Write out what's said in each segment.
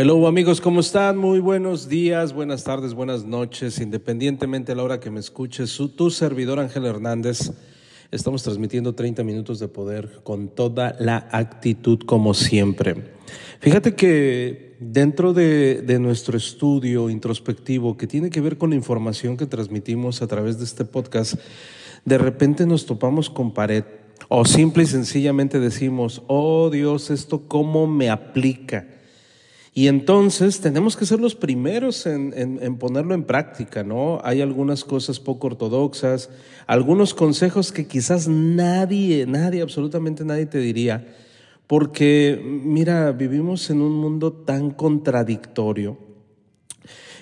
Hello amigos, ¿cómo están? Muy buenos días, buenas tardes, buenas noches, independientemente a la hora que me escuches. Tu servidor Ángel Hernández, estamos transmitiendo 30 minutos de poder con toda la actitud como siempre. Fíjate que dentro de, de nuestro estudio introspectivo que tiene que ver con la información que transmitimos a través de este podcast, de repente nos topamos con pared o simple y sencillamente decimos, oh Dios, ¿esto cómo me aplica? Y entonces tenemos que ser los primeros en, en, ponerlo en práctica, ¿no? Hay algunas cosas poco ortodoxas, algunos consejos que quizás nadie, nadie, absolutamente nadie te diría, porque mira, vivimos en un mundo tan contradictorio.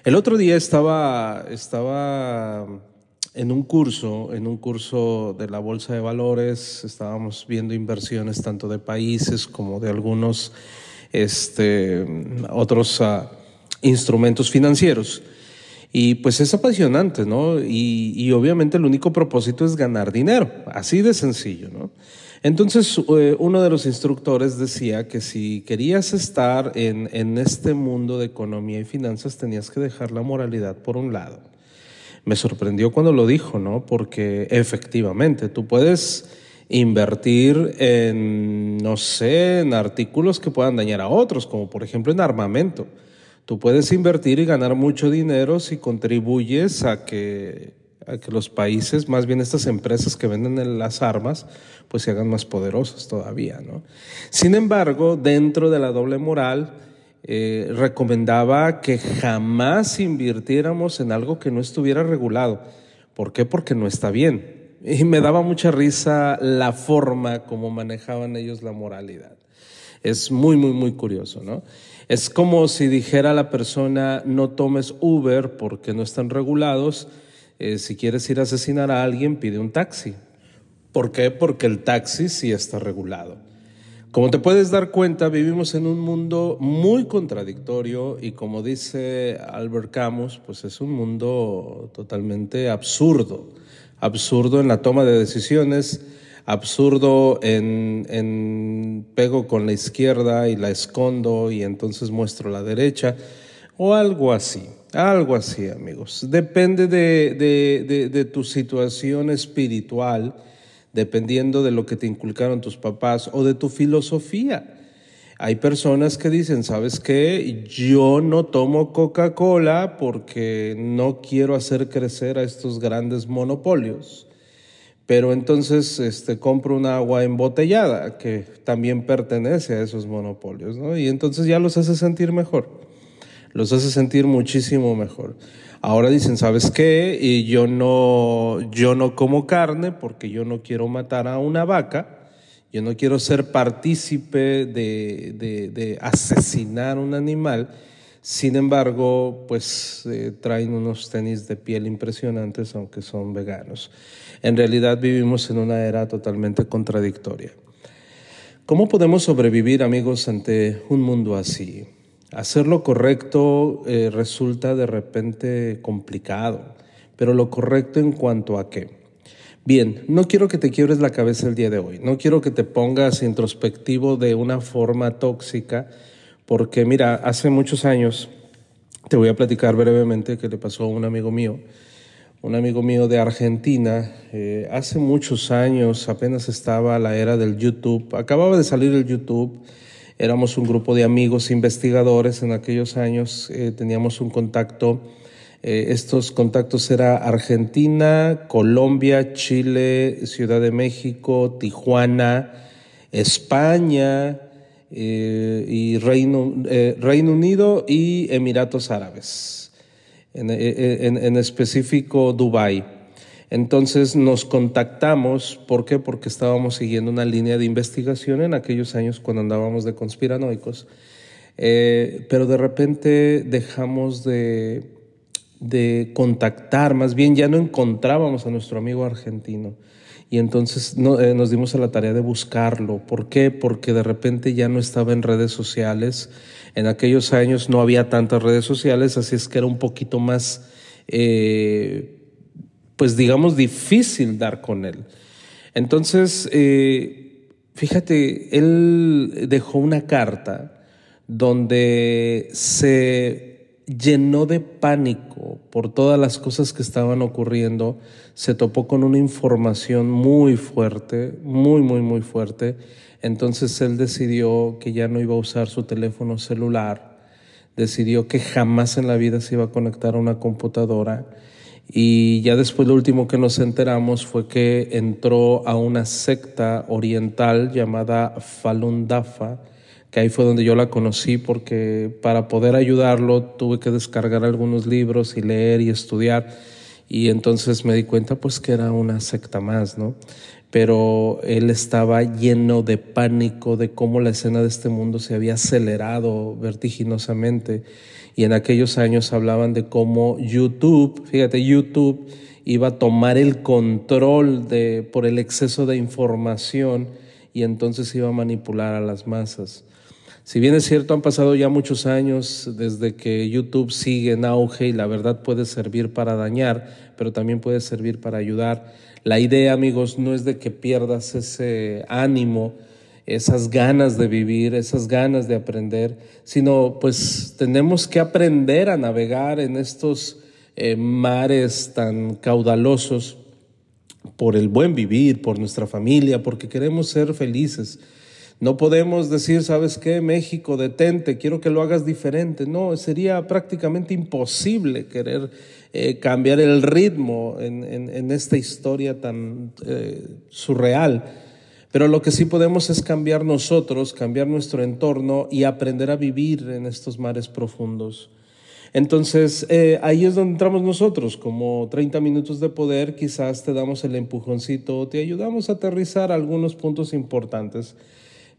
El otro día estaba, estaba en un curso, en un curso de la Bolsa de Valores, estábamos viendo inversiones tanto de países como de algunos este, otros uh, instrumentos financieros. Y pues es apasionante, ¿no? Y, y, obviamente el único propósito es ganar dinero, así de sencillo, ¿no? Entonces eh, uno de los instructores decía que si querías estar en, en este mundo de economía y finanzas tenías que dejar la moralidad por un lado. Me sorprendió cuando lo dijo, ¿no? Porque efectivamente tú puedes invertir en, no sé, en artículos que puedan dañar a otros, como por ejemplo en armamento. Tú puedes invertir y ganar mucho dinero si contribuyes a que, a que los países, más bien estas empresas que venden las armas, pues se hagan más poderosas todavía, ¿no? Sin embargo, dentro de la doble moral, eh, recomendaba que jamás invirtiéramos en algo que no estuviera regulado. ¿Por qué? Porque no está bien. Y me daba mucha risa la forma como manejaban ellos la moralidad. Es muy, muy, muy curioso, ¿no? Es como si dijera la persona, no tomes Uber porque no están regulados. Eh, si quieres ir a asesinar a alguien, pide un taxi. ¿Por qué? Porque el taxi sí está regulado. Como te puedes dar cuenta, vivimos en un mundo muy contradictorio y como dice Albert Camus, pues es un mundo totalmente absurdo absurdo en la toma de decisiones, absurdo en, en, pego con la izquierda y la escondo y entonces muestro la derecha, o algo así, algo así amigos. Depende de, de, de, de tu situación espiritual, dependiendo de lo que te inculcaron tus papás o de tu filosofía. Hay personas que dicen, ¿sabes qué? Yo no tomo Coca-Cola porque no quiero hacer crecer a estos grandes monopolios. Pero entonces este, compro un agua embotellada que también pertenece a esos monopolios, ¿no? Y entonces ya los hace sentir mejor. Los hace sentir muchísimo mejor. Ahora dicen, ¿sabes qué? Y yo no, yo no como carne porque yo no quiero matar a una vaca yo no quiero ser partícipe de, de, asesinar un animal. Sin embargo, pues eh, traen unos tenis de piel impresionantes, aunque son veganos. En realidad vivimos en una era totalmente contradictoria. ¿Cómo podemos sobrevivir, amigos, ante un mundo así? Hacer lo correcto eh, resulta de repente complicado, pero lo correcto en cuanto a qué? Bien, no quiero que te quiebres la cabeza el día de hoy, no quiero que te pongas introspectivo de una forma tóxica, porque mira, hace muchos años, te voy a platicar brevemente qué le pasó a un amigo mío, un amigo mío de Argentina, eh, hace muchos años, apenas estaba la era del YouTube, acababa de salir el YouTube, éramos un grupo de amigos investigadores en aquellos años, eh, teníamos un contacto eh, estos contactos era Argentina, Colombia, Chile, Ciudad de México, Tijuana, España eh, y Reino, eh, Reino, Unido y Emiratos Árabes, en, en específico Dubái. Entonces nos contactamos, ¿por qué? Porque estábamos siguiendo una línea de investigación en aquellos años cuando andábamos de conspiranoicos, pero de repente dejamos de, de contactar, más bien ya no encontrábamos a nuestro amigo argentino. Y entonces eh, nos dimos a la tarea de buscarlo. ¿Por qué? Porque de repente ya no estaba en redes sociales. En aquellos años no había tantas redes sociales, así es que era un poquito más, eh, pues digamos, difícil dar con él. Entonces, eh, fíjate, él dejó una carta donde se llenó de pánico por todas las cosas que estaban ocurriendo, se topó con una información muy fuerte, muy, muy, muy fuerte. Entonces él decidió que ya no iba a usar su teléfono celular, decidió que jamás en la vida se iba a conectar a una computadora y ya después lo último que nos enteramos fue que entró a una secta oriental llamada Falun Dafa, que ahí fue donde yo la conocí porque para poder ayudarlo tuve que descargar algunos libros y leer y estudiar y entonces me di cuenta pues que era una secta más, ¿no? Pero él estaba lleno de pánico de cómo la escena de este mundo se había acelerado vertiginosamente y en aquellos años hablaban de cómo YouTube, fíjate, YouTube iba a tomar el control de por el exceso de información y entonces iba a manipular a las masas. Si bien es cierto, han pasado ya muchos años desde que YouTube sigue en auge y la verdad puede servir para dañar, pero también puede servir para ayudar. La idea, amigos, no es de que pierdas ese ánimo, esas ganas de vivir, esas ganas de aprender, sino pues tenemos que aprender a navegar en estos eh, mares tan caudalosos por el buen vivir, por nuestra familia, porque queremos ser felices. No podemos decir, ¿sabes qué? México, detente, quiero que lo hagas diferente. No, sería prácticamente imposible querer eh, cambiar el ritmo en, esta historia tan eh, surreal. Pero lo que sí podemos es cambiar nosotros, cambiar nuestro entorno y aprender a vivir en estos mares profundos. Entonces, eh, ahí es donde entramos nosotros, como 30 minutos de poder, quizás te damos el empujoncito, te ayudamos a aterrizar algunos puntos importantes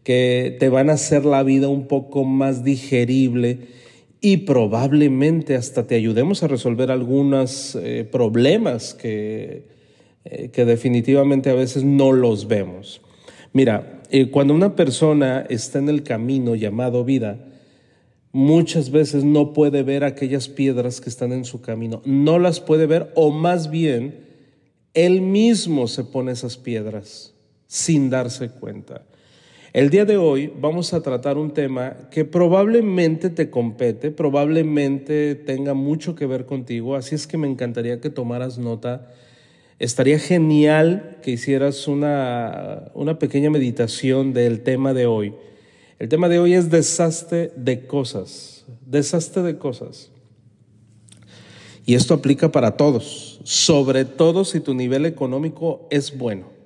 que te van a hacer la vida un poco más digerible y probablemente hasta te ayudemos a resolver algunos eh, problemas que, eh, que definitivamente a veces no los vemos. Mira, eh, cuando una persona está en el camino llamado vida, muchas veces no puede ver aquellas piedras que están en su camino, no las puede ver o más bien él mismo se pone esas piedras sin darse cuenta. El día de hoy vamos a tratar un tema que probablemente te compete, probablemente tenga mucho que ver contigo, así es que me encantaría que tomaras nota. Estaría genial que hicieras una, una pequeña meditación del tema de hoy. El tema de hoy es desastre de cosas, desastre de cosas. Y esto aplica para todos, sobre todo si tu nivel económico es bueno.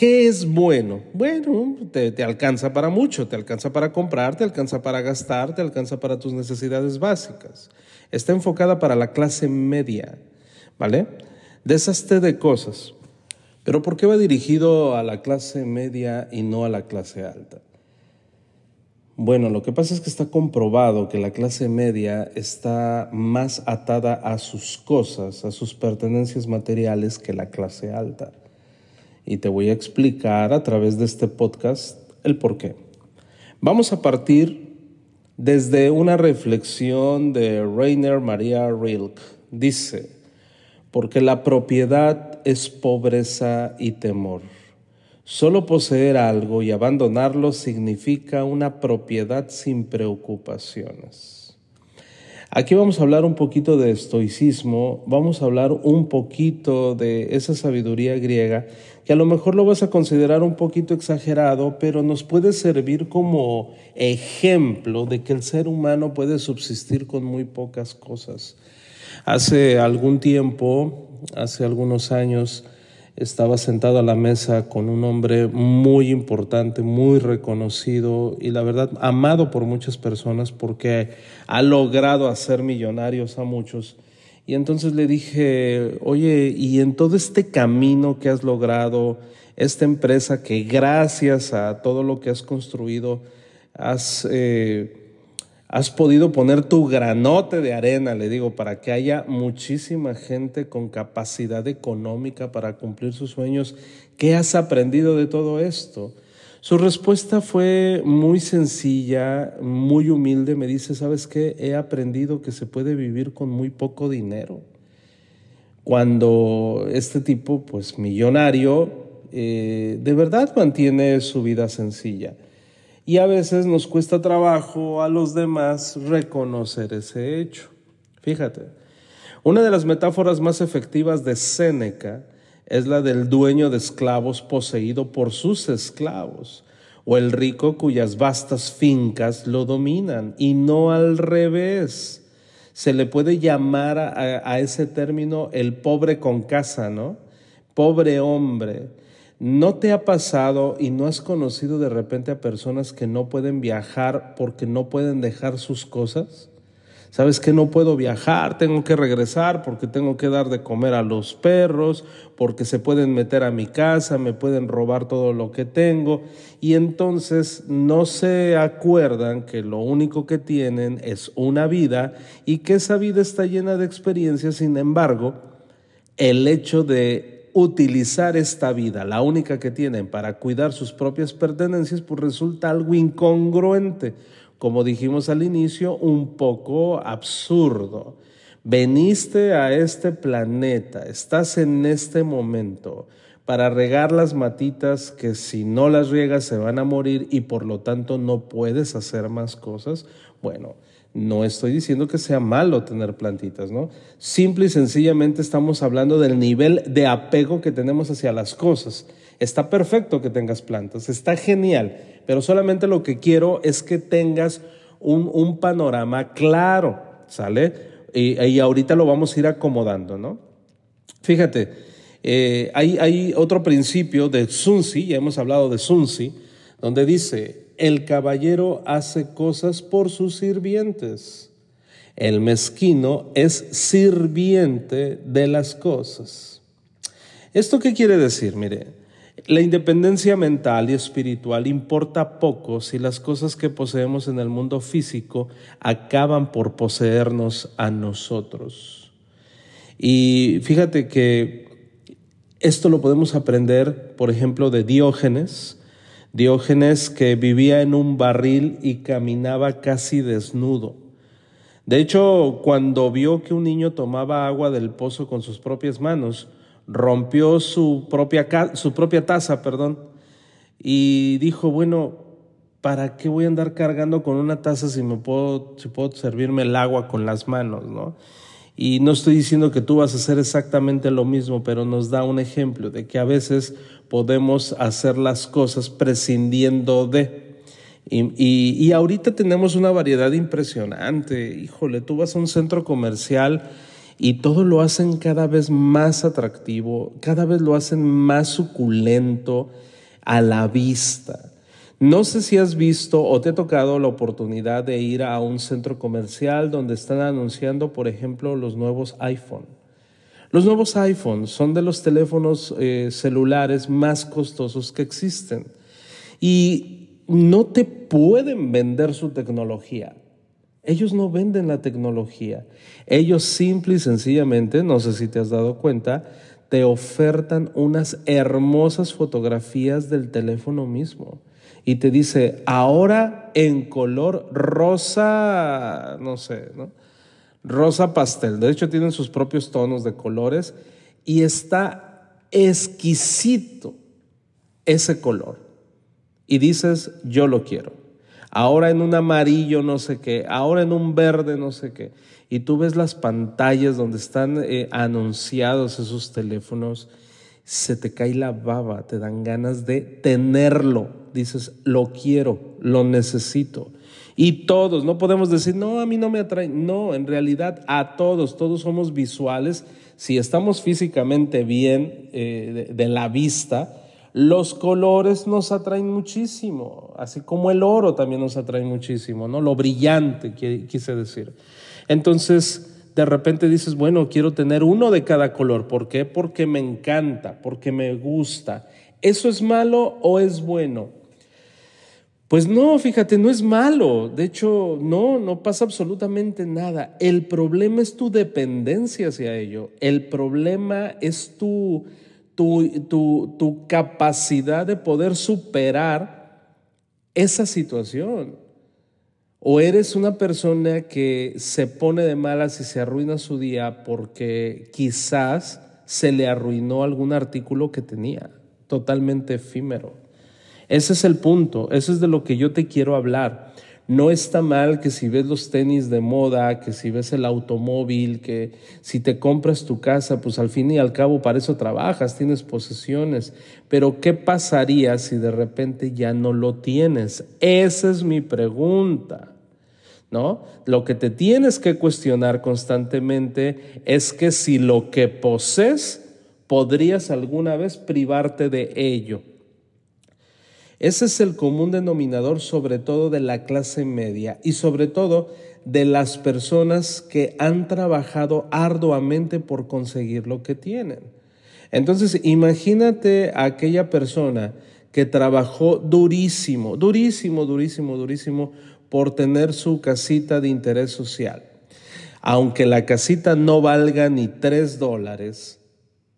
¿Qué es bueno? Bueno, te, alcanza para mucho, te alcanza para comprar, te alcanza para gastar, te alcanza para tus necesidades básicas. Está enfocada para la clase media, ¿vale? Deshazte de cosas. Pero ¿por qué va dirigido a la clase media y no a la clase alta? Bueno, lo que pasa es que está comprobado que la clase media está más atada a sus cosas, a sus pertenencias materiales que la clase alta y te voy a explicar a través de este podcast el por qué. Vamos a partir desde una reflexión de Rainer Maria Rilke. Dice, porque la propiedad es pobreza y temor. Solo poseer algo y abandonarlo significa una propiedad sin preocupaciones. Aquí vamos a hablar un poquito de estoicismo, vamos a hablar un poquito de esa sabiduría griega, que a lo mejor lo vas a considerar un poquito exagerado, pero nos puede servir como ejemplo de que el ser humano puede subsistir con muy pocas cosas. Hace algún tiempo, hace algunos años, estaba sentado a la mesa con un hombre muy importante, muy reconocido y la verdad amado por muchas personas porque ha logrado hacer millonarios a muchos. Y entonces le dije, oye, y en todo este camino que has logrado, esta empresa que gracias a todo lo que has construido, has, eh, has podido poner tu granote de arena, le digo, para que haya muchísima gente con capacidad económica para cumplir sus sueños. ¿Qué has aprendido de todo esto? Su respuesta fue muy sencilla, muy humilde. Me dice, ¿sabes qué? He aprendido que se puede vivir con muy poco dinero. Cuando este tipo, pues millonario, eh, de verdad mantiene su vida sencilla. Y a veces nos cuesta trabajo a los demás reconocer ese hecho. Fíjate, una de las metáforas más efectivas de Séneca es la del dueño de esclavos poseído por sus esclavos, o el rico cuyas vastas fincas lo dominan, y no al revés. Se le puede llamar a, ese término el pobre con casa, ¿no? Pobre hombre. ¿No te ha pasado y no has conocido de repente a personas que no pueden viajar porque no pueden dejar sus cosas? sabes que no puedo viajar, tengo que regresar porque tengo que dar de comer a los perros, porque se pueden meter a mi casa, me pueden robar todo lo que tengo. Y entonces no se acuerdan que lo único que tienen es una vida y que esa vida está llena de experiencias, sin embargo, el hecho de utilizar esta vida, la única que tienen para cuidar sus propias pertenencias, pues resulta algo incongruente como dijimos al inicio, un poco absurdo. Veniste a este planeta, estás en este momento para regar las matitas que si no las riegas se van a morir y por lo tanto no puedes hacer más cosas. Bueno, no estoy diciendo que sea malo tener plantitas, ¿no? Simple y sencillamente estamos hablando del nivel de apego que tenemos hacia las cosas. Está perfecto que tengas plantas, está genial, pero solamente lo que quiero es que tengas un, panorama claro, ¿sale? Y, ahorita lo vamos a ir acomodando, ¿no? Fíjate, eh, hay, hay, otro principio de Sunzi, ya hemos hablado de Sunzi, donde dice, el caballero hace cosas por sus sirvientes, el mezquino es sirviente de las cosas. ¿Esto qué quiere decir? Mire, la independencia mental y espiritual importa poco si las cosas que poseemos en el mundo físico acaban por poseernos a nosotros. Y fíjate que esto lo podemos aprender, por ejemplo, de Diógenes. Diógenes que vivía en un barril y caminaba casi desnudo. De hecho, cuando vio que un niño tomaba agua del pozo con sus propias manos, rompió su propia, su taza, perdón, y dijo, bueno, ¿para qué voy a andar cargando con una taza si, me puedo, si puedo servirme el agua con las manos, no? Y no estoy diciendo que tú vas a hacer exactamente lo mismo, pero nos da un ejemplo de que a veces podemos hacer las cosas prescindiendo de. Y, y ahorita tenemos una variedad impresionante. Híjole, tú vas a un centro comercial y todo lo hacen cada vez más atractivo, cada vez lo hacen más suculento a la vista. No sé si has visto o te ha tocado la oportunidad de ir a un centro comercial donde están anunciando, por ejemplo, los nuevos iPhone. Los nuevos iPhone son de los teléfonos eh, celulares más costosos que existen y no te pueden vender su tecnología. Ellos no venden la tecnología. Ellos simple y sencillamente, no sé si te has dado cuenta, te ofertan unas hermosas fotografías del teléfono mismo. Y te dice, ahora en color rosa, no sé, ¿no? Rosa pastel. De hecho, tienen sus propios tonos de colores y está exquisito ese color. Y dices, yo lo quiero ahora en un amarillo no sé qué, ahora en un verde no sé qué. Y tú ves las pantallas donde están eh, anunciados esos teléfonos, se te cae la baba, te dan ganas de tenerlo. Dices, lo quiero, lo necesito. Y todos, no podemos decir, no, a mí no me atrae. No, en realidad a todos, todos somos visuales. Si estamos físicamente bien eh, de la vista, los colores nos atraen muchísimo, así como el oro también nos atrae muchísimo, ¿no? Lo brillante, quise decir. Entonces, de repente dices, bueno, quiero tener uno de cada color. ¿Por qué? Porque me encanta, porque me gusta. ¿Eso es malo o es bueno? Pues no, fíjate, no es malo. De hecho, no, no pasa absolutamente nada. El problema es tu dependencia hacia ello. El problema es tu, tu, tu, tu capacidad de poder superar esa situación. O eres una persona que se pone de malas y se arruina su día porque quizás se le arruinó algún artículo que tenía, totalmente efímero. Ese es el punto, eso es de lo que yo te quiero hablar. No está mal que si ves los tenis de moda, que si ves el automóvil, que si te compras tu casa, pues al fin y al cabo para eso trabajas, tienes posesiones. Pero ¿qué pasaría si de repente ya no lo tienes? Esa es mi pregunta. ¿No? Lo que te tienes que cuestionar constantemente es que si lo que posees podrías alguna vez privarte de ello. Ese es el común denominador sobre todo de la clase media y sobre todo de las personas que han trabajado arduamente por conseguir lo que tienen. Entonces, imagínate a aquella persona que trabajó durísimo, durísimo, durísimo, durísimo por tener su casita de interés social. Aunque la casita no valga ni tres dólares,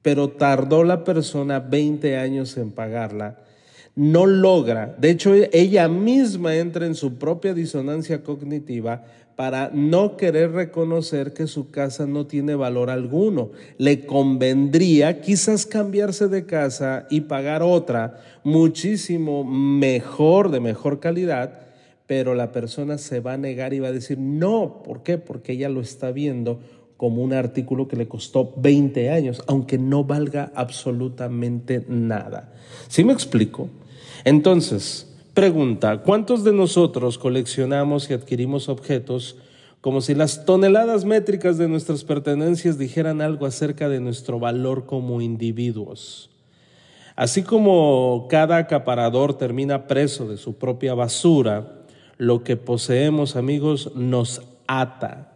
pero tardó la persona 20 años en pagarla no logra, de hecho ella misma entra en su propia disonancia cognitiva para no querer reconocer que su casa no tiene valor alguno. Le convendría quizás cambiarse de casa y pagar otra muchísimo mejor, de mejor calidad, pero la persona se va a negar y va a decir no. ¿Por qué? Porque ella lo está viendo como un artículo que le costó 20 años, aunque no valga absolutamente nada. ¿Sí me explico? Entonces, pregunta, ¿cuántos de nosotros coleccionamos y adquirimos objetos como si las toneladas métricas de nuestras pertenencias dijeran algo acerca de nuestro valor como individuos? Así como cada acaparador termina preso de su propia basura, lo que poseemos, amigos, nos ata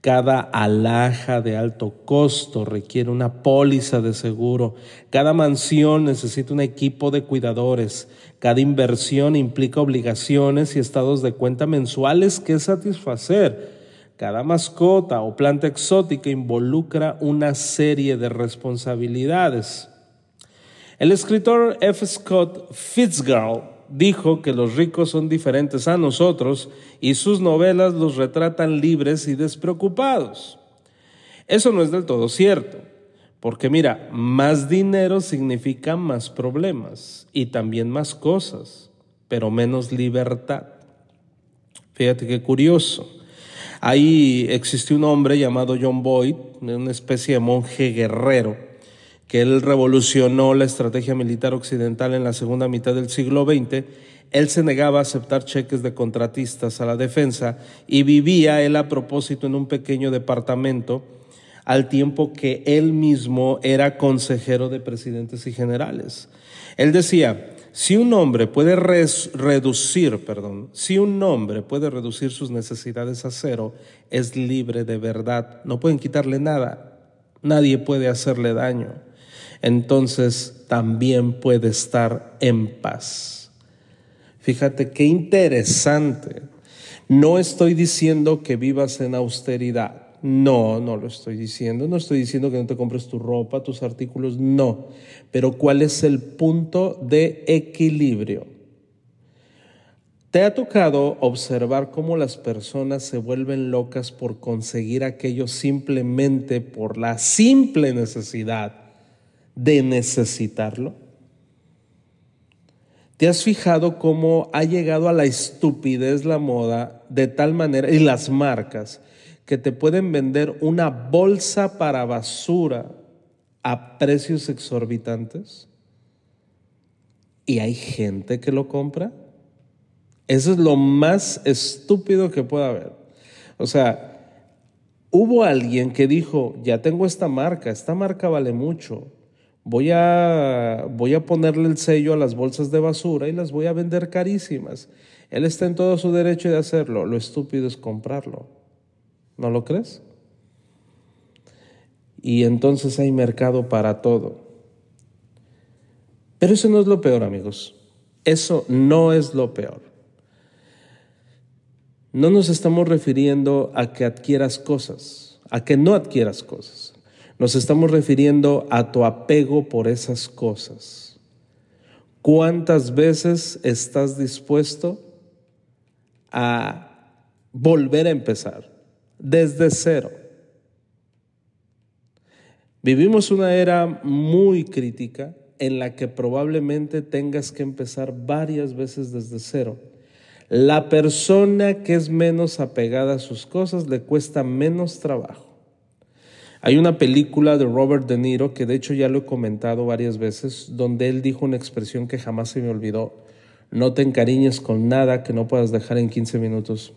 cada alhaja de alto costo requiere una póliza de seguro. Cada mansión necesita un equipo de cuidadores. Cada inversión implica obligaciones y estados de cuenta mensuales que satisfacer. Cada mascota o planta exótica involucra una serie de responsabilidades. El escritor F. Scott Fitzgerald dijo que los ricos son diferentes a nosotros y sus novelas los retratan libres y despreocupados. Eso no es del todo cierto, porque mira, más dinero significa más problemas y también más cosas, pero menos libertad. Fíjate qué curioso. Ahí existió un hombre llamado John Boyd, una especie de monje guerrero, que él revolucionó la estrategia militar occidental en la segunda mitad del siglo XX, él se negaba a aceptar cheques de contratistas a la defensa y vivía él a propósito en un pequeño departamento al tiempo que él mismo era consejero de presidentes y generales. Él decía, si un hombre puede reducir, perdón, si un hombre puede reducir sus necesidades a cero, es libre de verdad. No pueden quitarle nada. Nadie puede hacerle daño entonces también puede estar en paz. Fíjate qué interesante. No estoy diciendo que vivas en austeridad. No, no lo estoy diciendo. No estoy diciendo que no te compres tu ropa, tus artículos. No. Pero ¿cuál es el punto de equilibrio? ¿Te ha tocado observar cómo las personas se vuelven locas por conseguir aquello simplemente por la simple necesidad de necesitarlo? ¿Te has fijado cómo ha llegado a la estupidez la moda de tal manera, y las marcas, que te pueden vender una bolsa para basura a precios exorbitantes? ¿Y hay gente que lo compra? Eso es lo más estúpido que pueda haber. O sea, hubo alguien que dijo, ya tengo esta marca, esta marca vale mucho, voy a, voy a ponerle el sello a las bolsas de basura y las voy a vender carísimas. Él está en todo su derecho de hacerlo. Lo estúpido es comprarlo. ¿No lo crees? y entonces hay mercado para todo. Pero eso no es lo peor, amigos. Eso no es lo peor. No nos estamos refiriendo a que adquieras cosas, a que no adquieras cosas. Nos estamos refiriendo a tu apego por esas cosas. ¿Cuántas veces estás dispuesto a volver a empezar desde cero? Vivimos una era muy crítica en la que probablemente tengas que empezar varias veces desde cero. La persona que es menos apegada a sus cosas le cuesta menos trabajo. Hay una película de Robert De Niro que de hecho ya lo he comentado varias veces, donde él dijo una expresión que jamás se me olvidó. No te encariñes con nada que no puedas dejar en 15 minutos.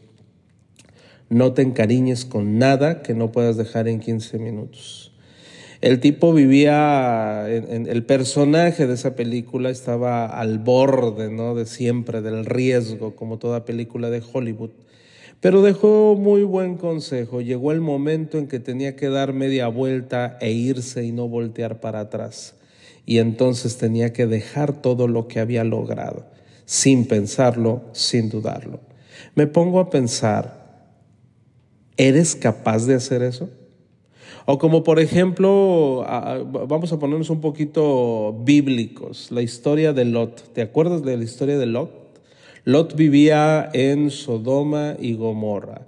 No te encariñes con nada que no puedas dejar en 15 minutos. El tipo vivía, el personaje de esa película estaba al borde, ¿no? De siempre, del riesgo, como toda película de Hollywood. Pero dejó muy buen consejo. Llegó el momento en que tenía que dar media vuelta e irse y no voltear para atrás. Y entonces tenía que dejar todo lo que había logrado, sin pensarlo, sin dudarlo. Me pongo a pensar, ¿eres capaz de hacer eso? O como por ejemplo, vamos a ponernos un poquito bíblicos, la historia de Lot. ¿Te acuerdas de la historia de Lot? Lot vivía en Sodoma y Gomorra.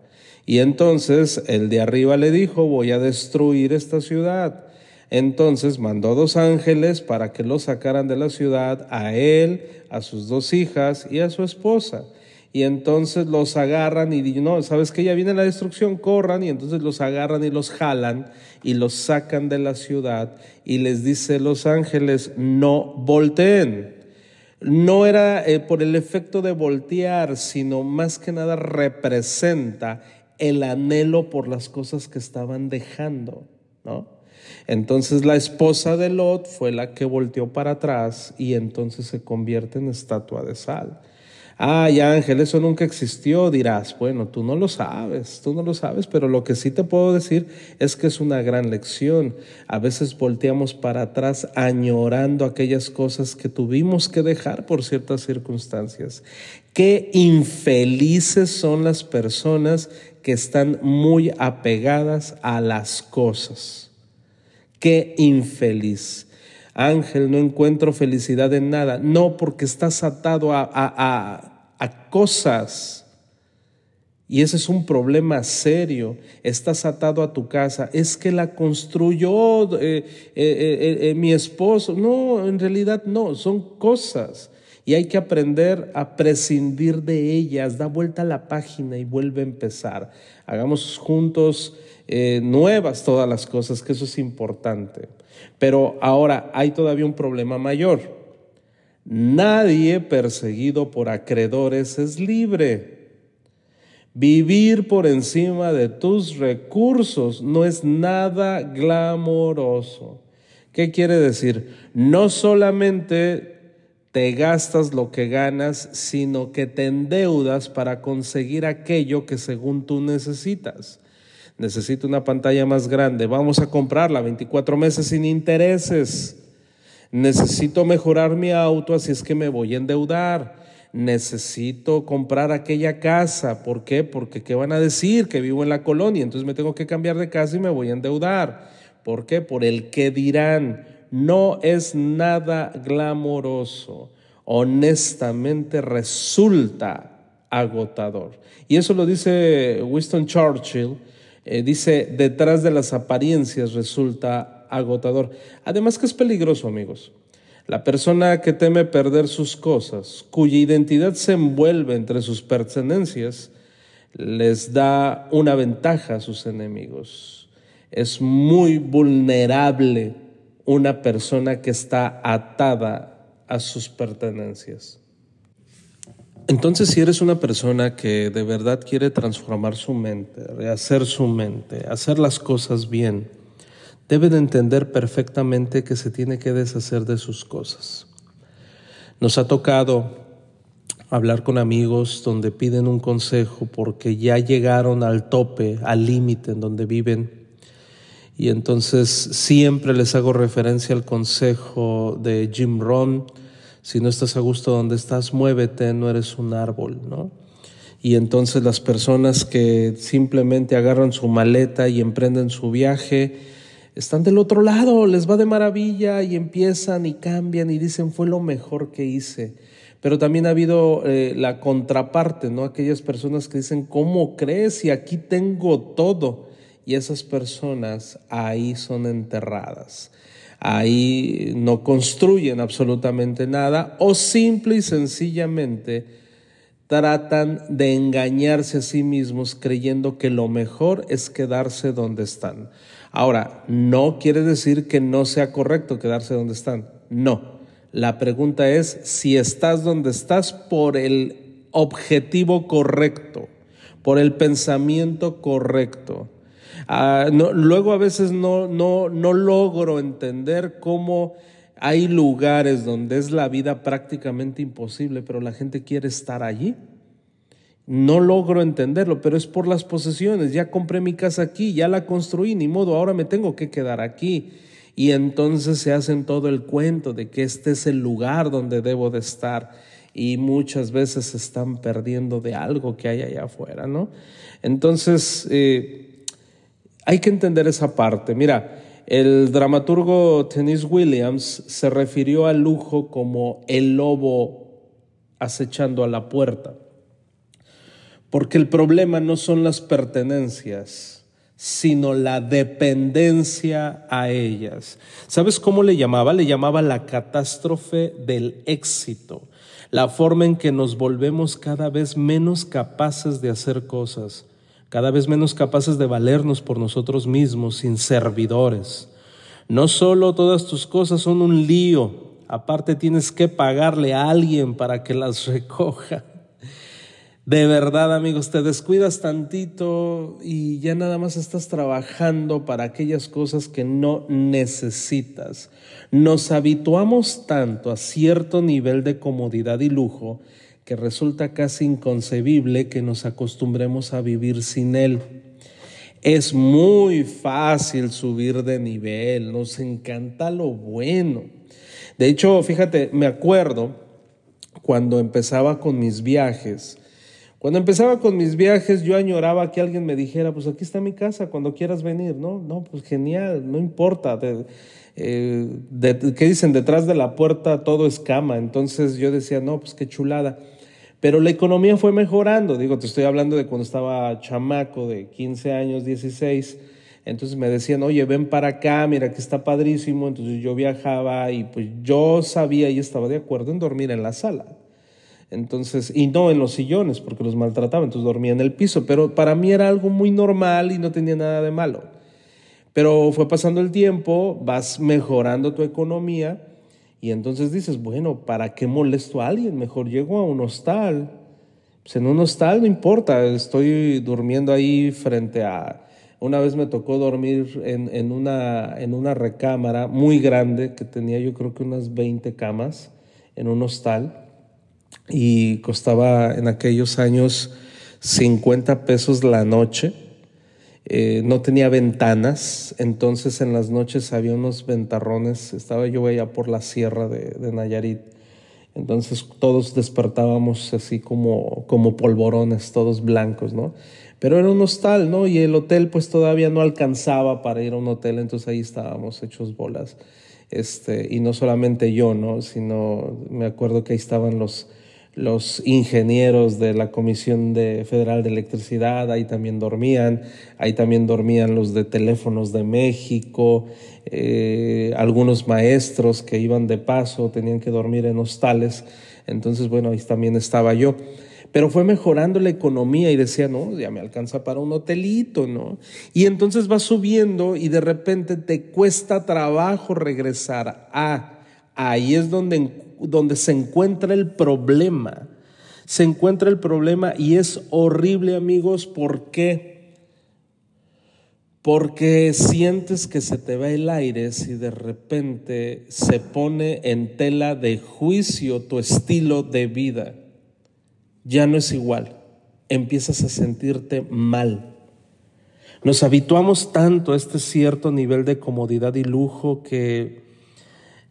Y entonces el de arriba le dijo, voy a destruir esta ciudad. Entonces mandó dos ángeles para que lo sacaran de la ciudad, a él, a sus dos hijas y a su esposa y entonces los agarran y dicen, no, sabes que ya viene la destrucción, corran y entonces los agarran y los jalan y los sacan de la ciudad y les dice los ángeles, no volteen. No era eh, por el efecto de voltear, sino más que nada representa el anhelo por las cosas que estaban dejando, ¿no? Entonces la esposa de Lot fue la que volteó para atrás y entonces se convierte en estatua de sal. Ay, Ángel, eso nunca existió, dirás. Bueno, tú no lo sabes, tú no lo sabes, pero lo que sí te puedo decir es que es una gran lección. A veces volteamos para atrás añorando aquellas cosas que tuvimos que dejar por ciertas circunstancias. Qué infelices son las personas que están muy apegadas a las cosas. Qué infeliz. Ángel, no encuentro felicidad en nada. No, porque estás atado a, a, cosas. Y ese es un problema serio. Estás atado a tu casa. Es que la construyó eh, eh, eh, mi esposo. No, en realidad no, son cosas. Y hay que aprender a prescindir de ellas. Da vuelta a la página y vuelve a empezar. Hagamos juntos nuevas todas las cosas, que eso es importante. Pero ahora hay todavía un problema mayor. Nadie perseguido por acreedores es libre. Vivir por encima de tus recursos no es nada glamoroso. ¿Qué quiere decir? No solamente te gastas lo que ganas, sino que te endeudas para conseguir aquello que según tú necesitas necesito una pantalla más grande, vamos a comprarla 24 meses sin intereses. Necesito mejorar mi auto, así es que me voy a endeudar. Necesito comprar aquella casa. ¿Por qué? Porque ¿qué van a decir? Que vivo en la colonia, entonces me tengo que cambiar de casa y me voy a endeudar. ¿Por qué? Por el que dirán. No es nada glamoroso. Honestamente resulta agotador. Y eso lo dice Winston Churchill eh, dice, detrás de las apariencias resulta agotador. Además que es peligroso, amigos. La persona que teme perder sus cosas, cuya identidad se envuelve entre sus pertenencias, les da una ventaja a sus enemigos. Es muy vulnerable una persona que está atada a sus pertenencias. Entonces, si eres una persona que de verdad quiere transformar su mente, rehacer su mente, hacer las cosas bien, debe de entender perfectamente que se tiene que deshacer de sus cosas. Nos ha tocado hablar con amigos donde piden un consejo porque ya llegaron al tope, al límite en donde viven Y entonces siempre les hago referencia al consejo de Jim Rohn, si no estás a gusto donde estás, muévete, no eres un árbol, ¿no? Y entonces las personas que simplemente agarran su maleta y emprenden su viaje, están del otro lado, les va de maravilla y empiezan y cambian y dicen fue lo mejor que hice. Pero también ha habido eh, la contraparte, ¿no? Aquellas personas que dicen, ¿cómo crees? Y aquí tengo todo y esas personas ahí son enterradas. Ahí no construyen absolutamente nada o simple y sencillamente tratan de engañarse a sí mismos creyendo que lo mejor es quedarse donde están. Ahora, no quiere decir que no sea correcto quedarse donde están. No. La pregunta es si estás donde estás por el objetivo correcto, por el pensamiento correcto. Ah, luego a veces no, no, no logro entender cómo hay lugares donde es la vida prácticamente imposible, pero la gente quiere estar allí. No logro entenderlo, pero es por las posesiones. Ya compré mi casa aquí, ya la construí, ni modo, ahora me tengo que quedar aquí. Y entonces se hacen todo el cuento de que este es el lugar donde debo de estar. Y muchas veces se están perdiendo de algo que hay allá afuera, ¿no? Entonces, eh, hay que entender esa parte. Mira, el dramaturgo Tennis Williams se refirió al lujo como el lobo acechando a la puerta. Porque el problema no son las pertenencias, sino la dependencia a ellas. ¿Sabes cómo le llamaba? Le llamaba la catástrofe del éxito, la forma en que nos volvemos cada vez menos capaces de hacer cosas cada vez menos capaces de valernos por nosotros mismos, sin servidores. No solo todas tus cosas son un lío, aparte tienes que pagarle a alguien para que las recoja. De verdad, amigos, te descuidas tantito y ya nada más estás trabajando para aquellas cosas que no necesitas. Nos habituamos tanto a cierto nivel de comodidad y lujo que resulta casi inconcebible que nos acostumbremos a vivir sin Él. Es muy fácil subir de nivel, nos encanta lo bueno. De hecho, fíjate, me acuerdo cuando empezaba con mis viajes, cuando empezaba con mis viajes, yo añoraba que alguien me dijera, pues aquí está mi casa, cuando quieras venir, ¿no? No, pues genial, no importa. Eh, ¿Qué dicen? Detrás de la puerta todo es cama. Entonces yo decía, no, pues qué chulada. Pero la economía fue mejorando. Digo, te estoy hablando de cuando estaba chamaco, de 15 años, 16. Entonces me decían, oye, ven para acá, mira que está padrísimo. Entonces yo viajaba y pues yo sabía y estaba de acuerdo en dormir en la sala. Entonces, y no en los sillones, porque los maltrataba, entonces dormía en el piso. Pero para mí era algo muy normal y no tenía nada de malo. Pero fue pasando el tiempo, vas mejorando tu economía y entonces dices, bueno, ¿para qué molesto a alguien? Mejor llego a un hostal. Pues en un hostal no importa, estoy durmiendo ahí frente a... Una vez me tocó dormir en, una, en una recámara muy grande que tenía yo creo que unas 20 camas en un hostal y costaba en aquellos años 50 pesos la noche eh, no tenía ventanas, entonces en las noches había unos ventarrones, estaba yo allá por la sierra de, Nayarit, entonces todos despertábamos así como, como polvorones, todos blancos, ¿no? Pero era un hostal, ¿no? Y el hotel pues todavía no alcanzaba para ir a un hotel, entonces ahí estábamos hechos bolas. Este, y no solamente yo, ¿no? Sino me acuerdo que ahí estaban los, los ingenieros de la Comisión de Federal de Electricidad, ahí también dormían, ahí también dormían los de teléfonos de México, eh, algunos maestros que iban de paso tenían que dormir en hostales, entonces bueno, ahí también estaba yo. Pero fue mejorando la economía y decía, no, ya me alcanza para un hotelito, ¿no? Y entonces va subiendo y de repente te cuesta trabajo regresar a Ahí es donde, donde se encuentra el problema. Se encuentra el problema y es horrible amigos. ¿Por qué? Porque sientes que se te va el aire si de repente se pone en tela de juicio tu estilo de vida. Ya no es igual. Empiezas a sentirte mal Nos habituamos tanto a este cierto nivel de comodidad y lujo que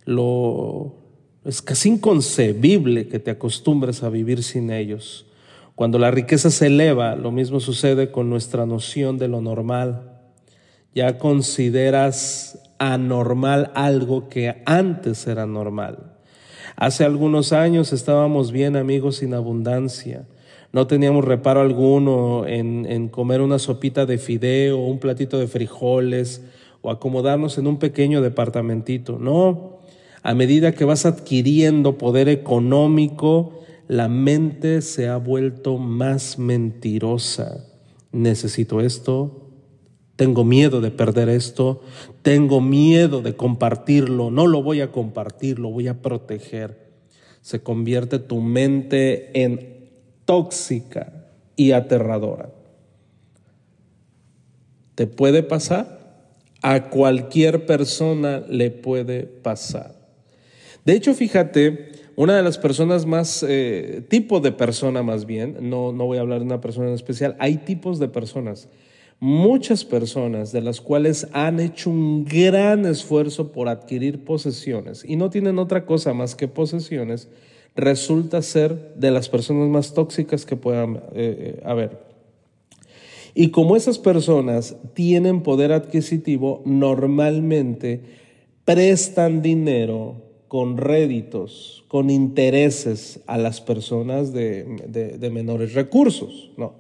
lo es casi inconcebible que te acostumbres a vivir sin ellos. Cuando la riqueza se eleva, lo mismo sucede con nuestra noción de lo normal. Ya consideras anormal algo que antes era normal. Hace algunos años estábamos bien amigos sin abundancia. No teníamos reparo alguno en, en comer una sopita de fideo, un platito de frijoles o acomodarnos en un pequeño departamentito. No, a medida que vas adquiriendo poder económico, la mente se ha vuelto más mentirosa. Necesito esto, tengo miedo de perder esto, tengo miedo de compartirlo, no lo voy a compartir, lo voy a proteger. Se convierte tu mente en tóxica y aterradora. ¿Te puede pasar? A cualquier persona le puede pasar. De hecho, fíjate, una de las personas más, eh, tipo de persona más bien, no, no voy a hablar de una persona en especial, hay tipos de personas. Muchas personas de las cuales han hecho un gran esfuerzo por adquirir posesiones y no tienen otra cosa más que posesiones, resulta ser de las personas más tóxicas que puedan eh, eh, haber. Y como esas personas tienen poder adquisitivo, normalmente prestan dinero con réditos, con intereses a las personas de, menores recursos, ¿no?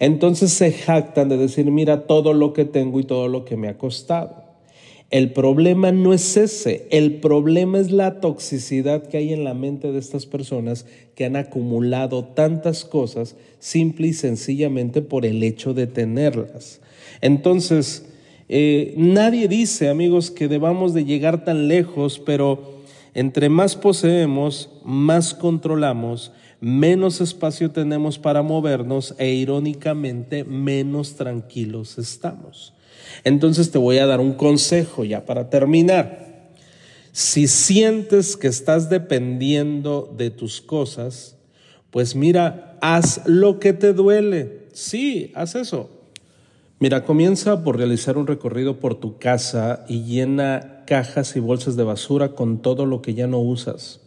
Entonces se jactan de decir, mira todo lo que tengo y todo lo que me ha costado. El problema no es ese, el problema es la toxicidad que hay en la mente de estas personas que han acumulado tantas cosas simple y sencillamente por el hecho de tenerlas. Entonces, eh, nadie dice, amigos, que debamos de llegar tan lejos, pero entre más poseemos, más controlamos, menos espacio tenemos para movernos e irónicamente menos tranquilos estamos. Entonces te voy a dar un consejo ya para terminar. Si sientes que estás dependiendo de tus cosas, pues mira, haz lo que te duele. Sí, haz eso. Mira, comienza por realizar un recorrido por tu casa y llena cajas y bolsas de basura con todo lo que ya no usas.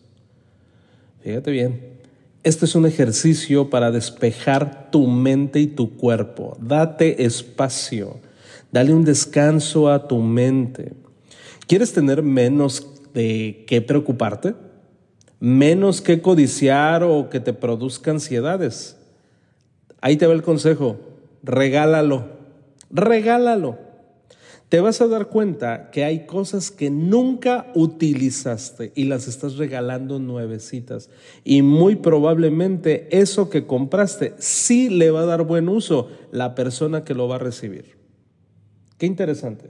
Fíjate bien. Este es un ejercicio para despejar tu mente y tu cuerpo. Date espacio. Dale un descanso a tu mente. ¿Quieres tener menos de qué preocuparte? ¿Menos que codiciar o que te produzca ansiedades? Ahí te va el consejo. Regálalo. Regálalo. Te vas a dar cuenta que hay cosas que nunca utilizaste y las estás regalando nuevecitas. Y muy probablemente eso que compraste sí le va a dar buen uso la persona que lo va a recibir. Qué interesante.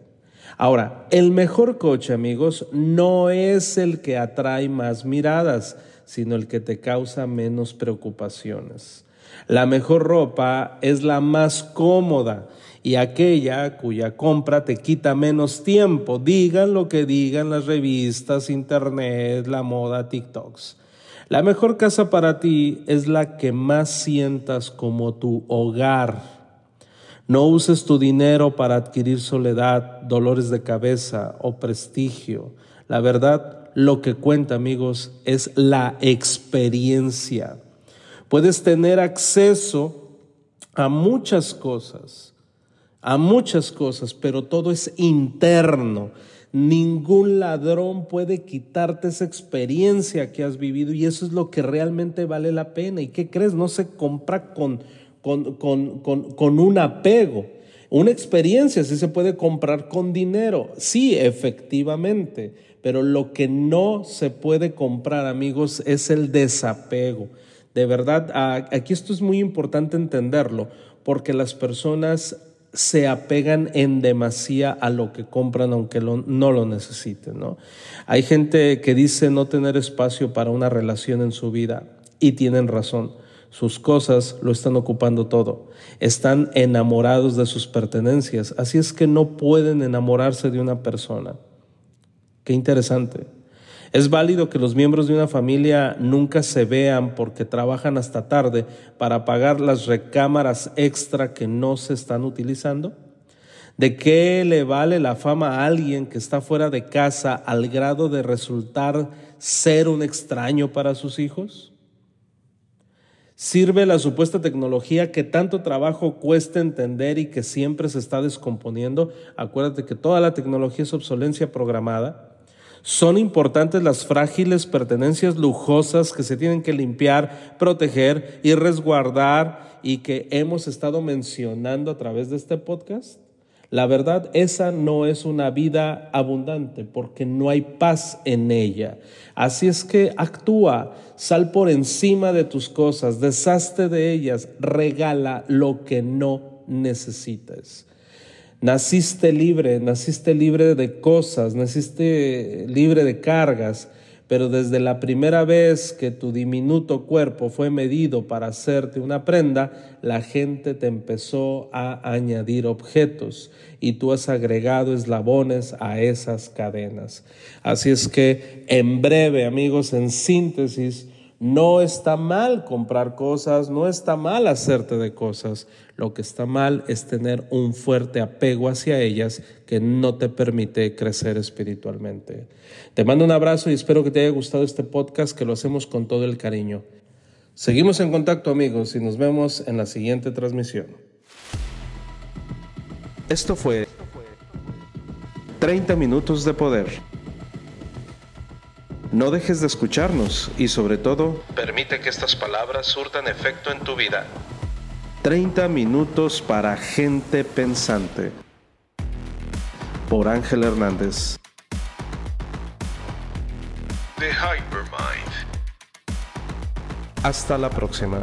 Ahora, el mejor coche, amigos, no es el que atrae más miradas, sino el que te causa menos preocupaciones. La mejor ropa es la más cómoda y aquella cuya compra te quita menos tiempo, digan lo que digan las revistas, internet, la moda, TikToks. La mejor casa para ti es la que más sientas como tu hogar no uses tu dinero para adquirir soledad, dolores de cabeza o prestigio. La verdad, lo que cuenta, amigos, es la experiencia. Puedes tener acceso a muchas cosas, a muchas cosas, pero todo es interno. Ningún ladrón puede quitarte esa experiencia que has vivido y eso es lo que realmente vale la pena. ¿Y qué crees? No se compra con con, un apego. Una experiencia sí se puede comprar con dinero, sí, efectivamente, pero lo que no se puede comprar, amigos, es el desapego. De verdad, aquí esto es muy importante entenderlo, porque las personas se apegan en demasía a lo que compran aunque no lo necesiten. ¿no? Hay gente que dice no tener espacio para una relación en su vida y tienen razón sus cosas lo están ocupando todo. Están enamorados de sus pertenencias. Así es que no pueden enamorarse de una persona. Qué interesante. Es válido que los miembros de una familia nunca se vean porque trabajan hasta tarde para pagar las recámaras extra que no se están utilizando. ¿De qué le vale la fama a alguien que está fuera de casa al grado de resultar ser un extraño para sus hijos? ¿Sirve la supuesta tecnología que tanto trabajo cuesta entender y que siempre se está descomponiendo? Acuérdate que toda la tecnología es obsolencia programada. Son importantes las frágiles pertenencias lujosas que se tienen que limpiar, proteger y resguardar y que hemos estado mencionando a través de este podcast. La verdad, esa no es una vida abundante porque no hay paz en ella. Así es que actúa, sal por encima de tus cosas, deshazte de ellas, regala lo que no necesitas. Naciste libre, naciste libre de cosas, naciste libre de cargas, pero desde la primera vez que tu diminuto cuerpo fue medido para hacerte una prenda, la gente te empezó a añadir objetos y tú has agregado eslabones a esas cadenas. Así es que en breve, amigos, en síntesis, no está mal comprar cosas, no está mal hacerte de cosas. Lo que está mal es tener un fuerte apego hacia ellas que no te permite crecer espiritualmente. Te mando un abrazo y espero que te haya gustado este podcast que lo hacemos con todo el cariño. Seguimos en contacto amigos y nos vemos en la siguiente transmisión. Esto fue 30 minutos de poder. No dejes de escucharnos y sobre todo, permite que estas palabras surtan efecto en tu vida. 30 minutos para gente pensante. Por Ángel Hernández. The Hypermind. Hasta la próxima.